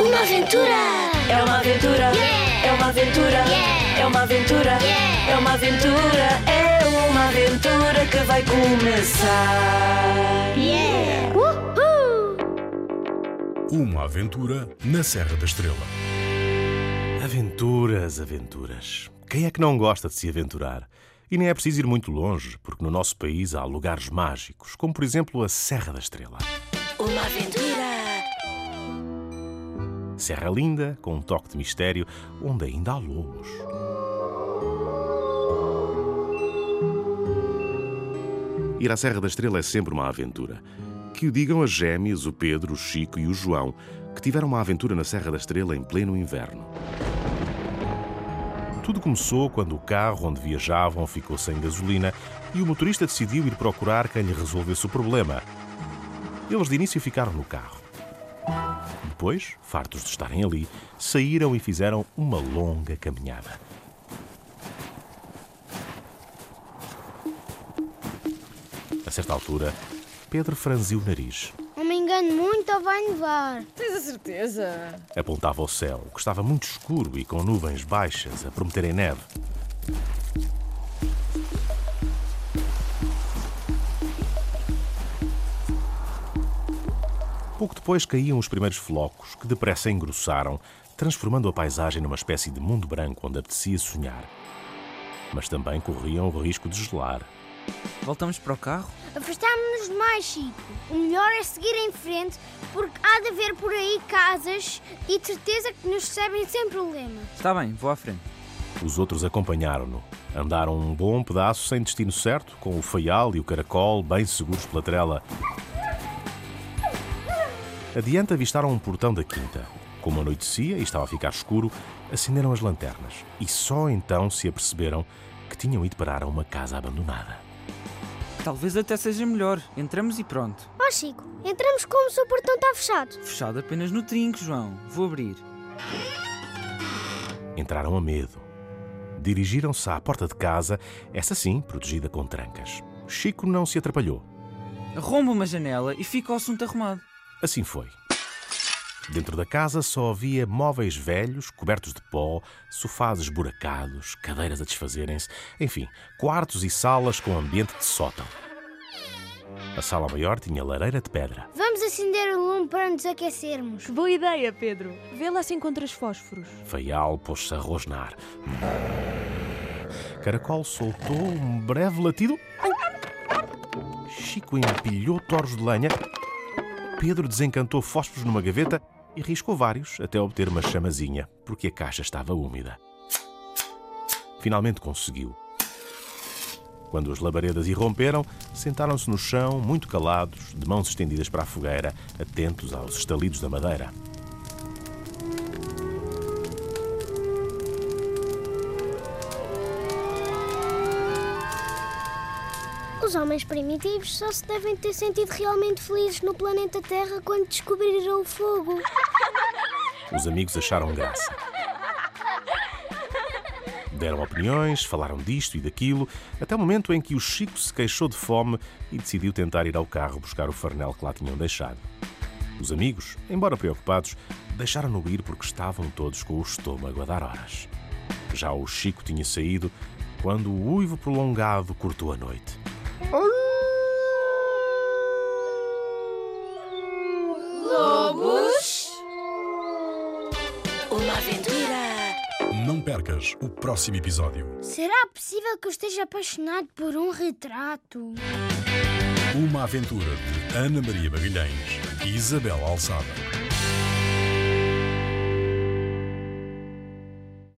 Uma aventura! É uma aventura! É uma aventura! É uma aventura! É uma aventura! É uma aventura que vai começar! Yeah! Uma aventura na Serra da Estrela. Aventuras, aventuras. Quem é que não gosta de se aventurar? E nem é preciso ir muito longe, porque no nosso país há lugares mágicos, como por exemplo a Serra da Estrela. Uma aventura! Serra linda, com um toque de mistério, onde ainda há lobos. Ir à Serra da Estrela é sempre uma aventura. Que o digam as gêmeas, o Pedro, o Chico e o João, que tiveram uma aventura na Serra da Estrela em pleno inverno. Tudo começou quando o carro onde viajavam ficou sem gasolina e o motorista decidiu ir procurar quem lhe resolvesse o problema. Eles de início ficaram no carro. Depois, fartos de estarem ali, saíram e fizeram uma longa caminhada. A certa altura, Pedro franziu o nariz. Não me engano muito ou vai nevar? Tens a certeza? Apontava ao céu, que estava muito escuro e com nuvens baixas a prometerem neve. Pouco depois caíam os primeiros flocos, que depressa engrossaram, transformando a paisagem numa espécie de mundo branco onde apetecia sonhar. Mas também corriam o risco de gelar. Voltamos para o carro? Afastámos-nos demais, Chico. O melhor é seguir em frente, porque há de haver por aí casas e de certeza que nos recebem sem problema. Está bem, vou à frente. Os outros acompanharam-no. Andaram um bom pedaço sem destino certo, com o feial e o caracol bem seguros pela trela. Adiante avistaram um portão da quinta. Como anoitecia e estava a ficar escuro, acenderam as lanternas e só então se aperceberam que tinham ido parar a uma casa abandonada. Talvez até seja melhor. Entramos e pronto. Ó oh, Chico, entramos como se o portão está fechado. Fechado apenas no trinco, João. Vou abrir. Entraram a medo. Dirigiram-se à porta de casa, essa sim, protegida com trancas. Chico não se atrapalhou. Arromba uma janela e fica o assunto arrumado. Assim foi. Dentro da casa só havia móveis velhos, cobertos de pó, sofás esburacados, cadeiras a desfazerem-se, enfim, quartos e salas com ambiente de sótão. A sala maior tinha lareira de pedra. Vamos acender o lume para nos aquecermos. Boa ideia, Pedro. Vê lá se encontras fósforos. Feial pôs-se a rosnar. Caracol soltou um breve latido. Chico empilhou torres de lenha. Pedro desencantou fósforos numa gaveta e riscou vários até obter uma chamazinha, porque a caixa estava úmida. Finalmente conseguiu. Quando as labaredas irromperam, sentaram-se no chão, muito calados, de mãos estendidas para a fogueira, atentos aos estalidos da madeira. Os homens primitivos só se devem ter sentido realmente felizes no planeta Terra quando descobriram o fogo. Os amigos acharam graça. Deram opiniões, falaram disto e daquilo, até o momento em que o Chico se queixou de fome e decidiu tentar ir ao carro buscar o farnel que lá tinham deixado. Os amigos, embora preocupados, deixaram-no ir porque estavam todos com o estômago a dar horas. Já o Chico tinha saído quando o uivo prolongado cortou a noite. Lobos! Uma aventura! Não percas o próximo episódio. Será possível que eu esteja apaixonado por um retrato? Uma aventura de Ana Maria Magalhães e Isabel Alçada.